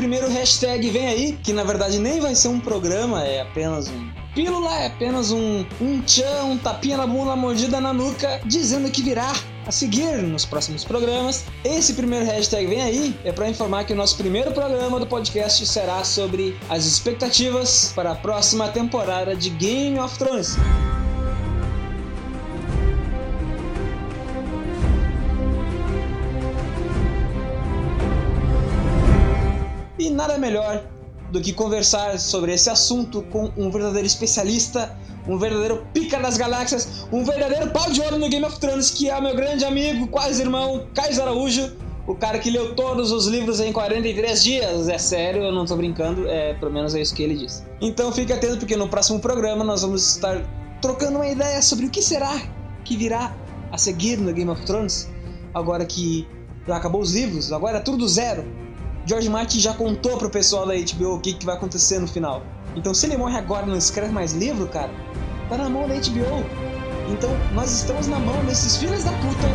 primeiro hashtag vem aí, que na verdade nem vai ser um programa, é apenas um pílula, é apenas um, um tchan, um tapinha na bunda, mordida na nuca, dizendo que virá a seguir nos próximos programas. Esse primeiro hashtag vem aí é para informar que o nosso primeiro programa do podcast será sobre as expectativas para a próxima temporada de Game of Thrones. Nada melhor do que conversar sobre esse assunto com um verdadeiro especialista, um verdadeiro pica das galáxias, um verdadeiro pau de ouro no Game of Thrones, que é meu grande amigo, quase irmão, Caio Araújo, o cara que leu todos os livros em 43 dias. É sério, eu não tô brincando, é pelo menos é isso que ele disse. Então fique atento, porque no próximo programa nós vamos estar trocando uma ideia sobre o que será que virá a seguir no Game of Thrones, agora que já acabou os livros, agora é tudo do zero. George Martin já contou pro pessoal da HBO o que, que vai acontecer no final. Então, se ele morre agora e não escreve mais livro, cara, tá na mão da HBO. Então, nós estamos na mão desses filhos da puta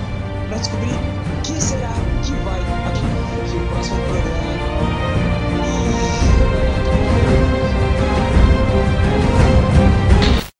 pra descobrir o que será